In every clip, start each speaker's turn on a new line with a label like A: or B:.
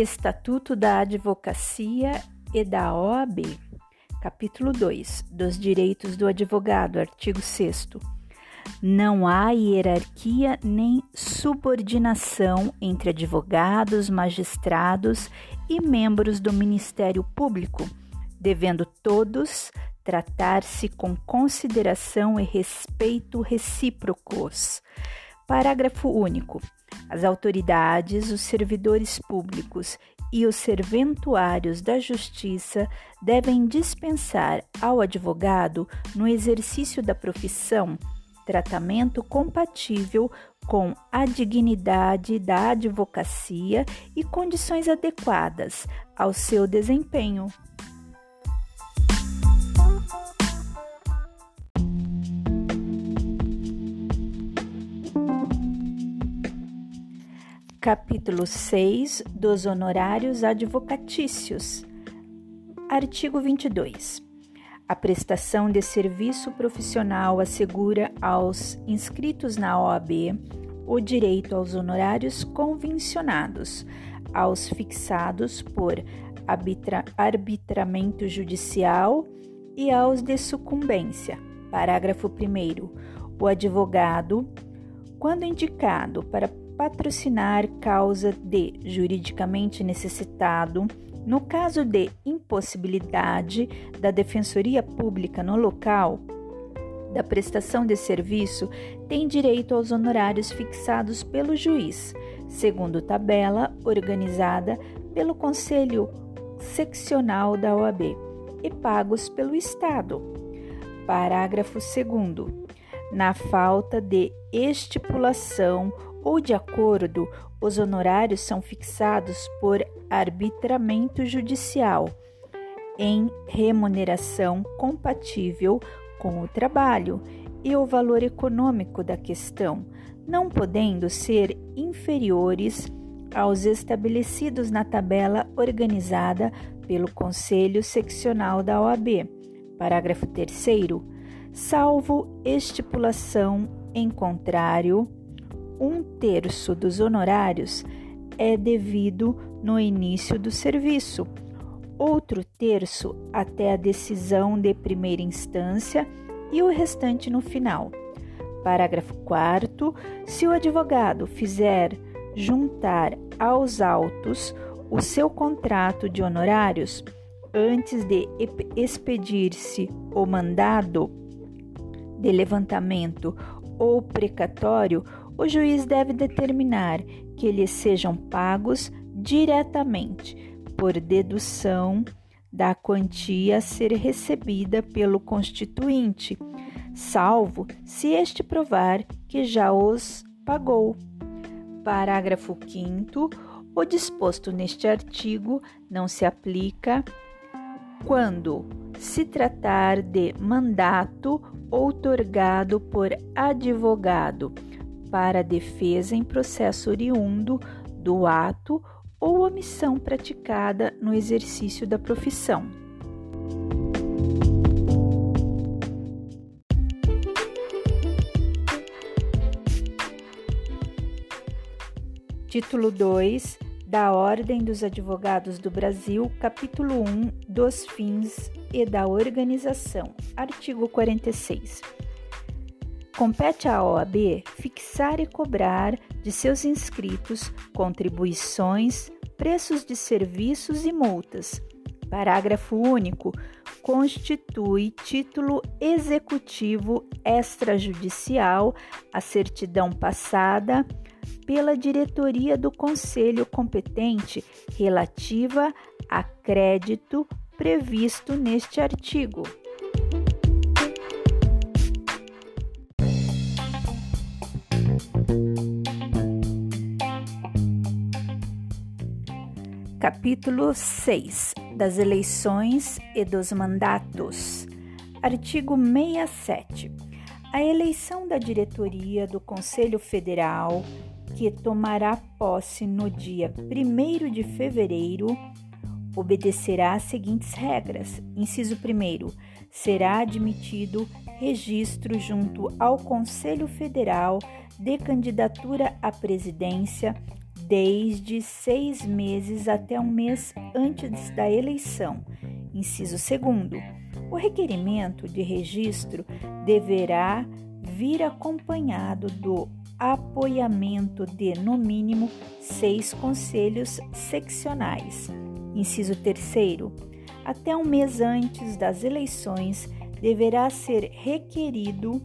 A: Estatuto da Advocacia e da OAB. Capítulo 2 dos Direitos do Advogado, artigo 6. Não há hierarquia nem subordinação entre advogados, magistrados e membros do Ministério Público, devendo todos tratar-se com consideração e respeito recíprocos. Parágrafo único. As autoridades, os servidores públicos e os serventuários da justiça devem dispensar ao advogado, no exercício da profissão, tratamento compatível com a dignidade da advocacia e condições adequadas ao seu desempenho. Capítulo 6 dos honorários advocatícios. Artigo 22. A prestação de serviço profissional assegura aos inscritos na OAB o direito aos honorários convencionados, aos fixados por arbitra arbitramento judicial e aos de sucumbência. Parágrafo 1. O advogado, quando indicado para patrocinar causa de juridicamente necessitado, no caso de impossibilidade da Defensoria Pública no local da prestação de serviço, tem direito aos honorários fixados pelo juiz, segundo tabela organizada pelo Conselho Seccional da OAB e pagos pelo Estado. Parágrafo 2. Na falta de estipulação ou de acordo, os honorários são fixados por arbitramento judicial em remuneração compatível com o trabalho e o valor econômico da questão, não podendo ser inferiores aos estabelecidos na tabela organizada pelo Conselho Seccional da OAB. Parágrafo 3 salvo estipulação em contrário um terço dos honorários é devido no início do serviço, outro terço até a decisão de primeira instância e o restante no final. Parágrafo 4. Se o advogado fizer juntar aos autos o seu contrato de honorários antes de expedir-se o mandado de levantamento ou precatório, o juiz deve determinar que eles sejam pagos diretamente, por dedução da quantia a ser recebida pelo constituinte, salvo se este provar que já os pagou. Parágrafo 5. O disposto neste artigo não se aplica quando se tratar de mandato outorgado por advogado para a defesa em processo oriundo do ato ou omissão praticada no exercício da profissão. Título 2 da Ordem dos Advogados do Brasil, capítulo 1 dos fins e da organização, artigo 46. Compete à OAB fixar e cobrar de seus inscritos contribuições, preços de serviços e multas. Parágrafo único. Constitui título executivo extrajudicial a certidão passada pela diretoria do conselho competente relativa a crédito previsto neste artigo. Capítulo 6 das eleições e dos mandatos. Artigo 67. A eleição da diretoria do Conselho Federal, que tomará posse no dia 1 de fevereiro, obedecerá às seguintes regras. Inciso 1. Será admitido registro junto ao Conselho Federal de candidatura à presidência desde seis meses até um mês antes da eleição. Inciso 2. O requerimento de registro deverá vir acompanhado do apoiamento de, no mínimo, seis conselhos seccionais. Inciso 3. Até um mês antes das eleições, deverá ser requerido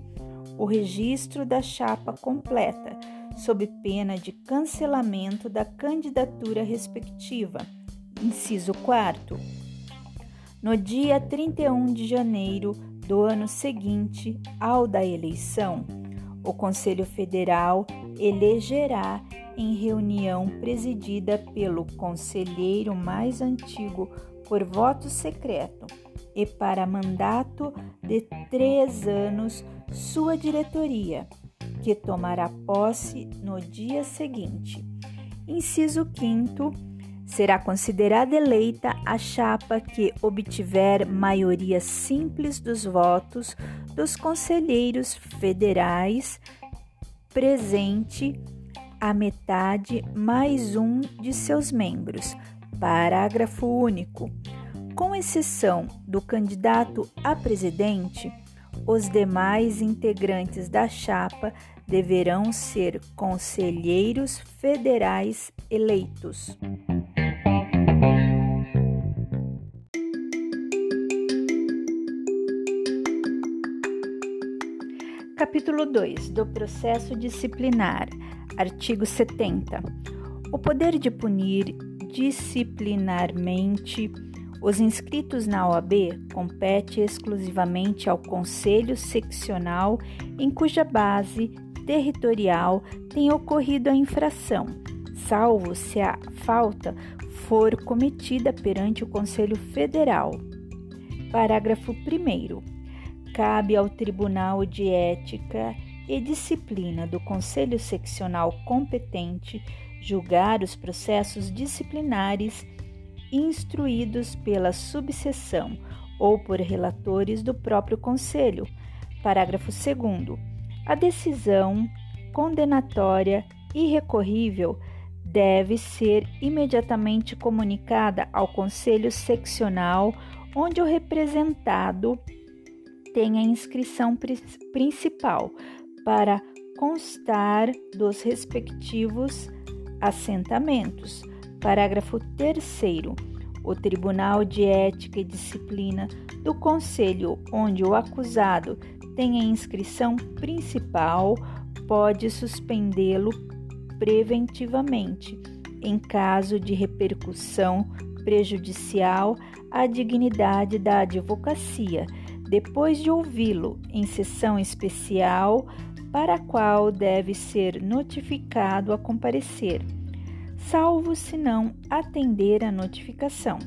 A: o registro da chapa completa, sob pena de cancelamento da candidatura respectiva. Inciso 4. No dia 31 de janeiro do ano seguinte ao da eleição, o Conselho Federal elegerá em reunião presidida pelo conselheiro mais antigo por voto secreto e para mandato de três anos sua diretoria, que tomará posse no dia seguinte. Inciso 5 será considerada eleita a chapa que obtiver maioria simples dos votos dos conselheiros federais presente a metade mais um de seus membros. Parágrafo único. Com exceção do candidato a presidente, os demais integrantes da chapa deverão ser conselheiros federais eleitos. Capítulo 2 do processo disciplinar. Artigo 70. O poder de punir disciplinarmente os inscritos na OAB compete exclusivamente ao Conselho Seccional em cuja base territorial tem ocorrido a infração, salvo se a falta for cometida perante o Conselho Federal. Parágrafo 1. Cabe ao Tribunal de Ética e Disciplina do Conselho Seccional competente julgar os processos disciplinares instruídos pela subseção ou por relatores do próprio Conselho. Parágrafo 2. A decisão condenatória irrecorrível deve ser imediatamente comunicada ao Conselho Seccional onde o representado tem a inscrição principal para constar dos respectivos assentamentos Parágrafo 3. O Tribunal de Ética e Disciplina do Conselho, onde o acusado tem a inscrição principal, pode suspendê-lo preventivamente, em caso de repercussão prejudicial à dignidade da advocacia, depois de ouvi-lo em sessão especial, para a qual deve ser notificado a comparecer salvo se não atender à notificação.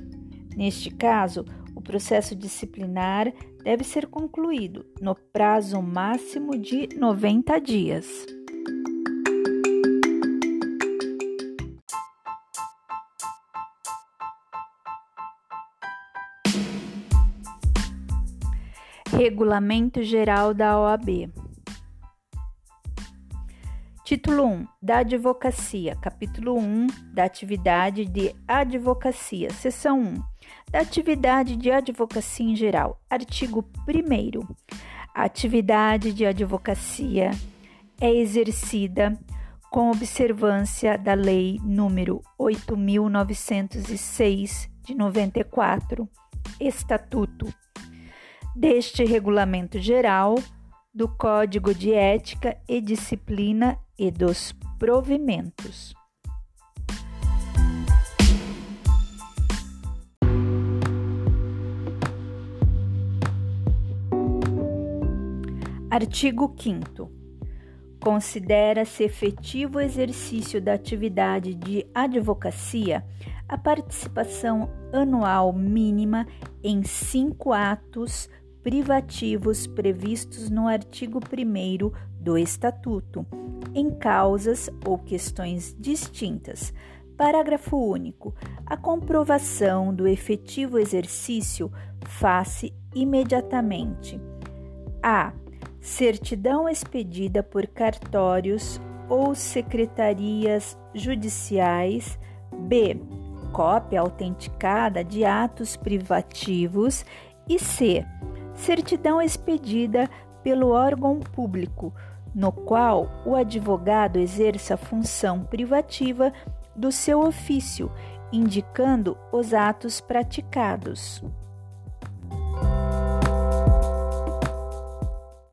A: Neste caso, o processo disciplinar deve ser concluído no prazo máximo de 90 dias. Regulamento Geral da OAB Título 1 da Advocacia, capítulo 1 da atividade de advocacia, seção 1 da atividade de advocacia em geral, artigo 1. A atividade de advocacia é exercida com observância da Lei número 8906 de 94, Estatuto. Deste Regulamento Geral do Código de Ética e Disciplina e dos provimentos. Artigo 5. Considera-se efetivo exercício da atividade de advocacia a participação anual mínima em cinco atos privativos previstos no artigo 1 do Estatuto, em causas ou questões distintas. Parágrafo único. A comprovação do efetivo exercício faz-se imediatamente. A. Certidão expedida por cartórios ou secretarias judiciais. B. Cópia autenticada de atos privativos. E C. Certidão expedida pelo órgão público, no qual o advogado exerça a função privativa do seu ofício, indicando os atos praticados.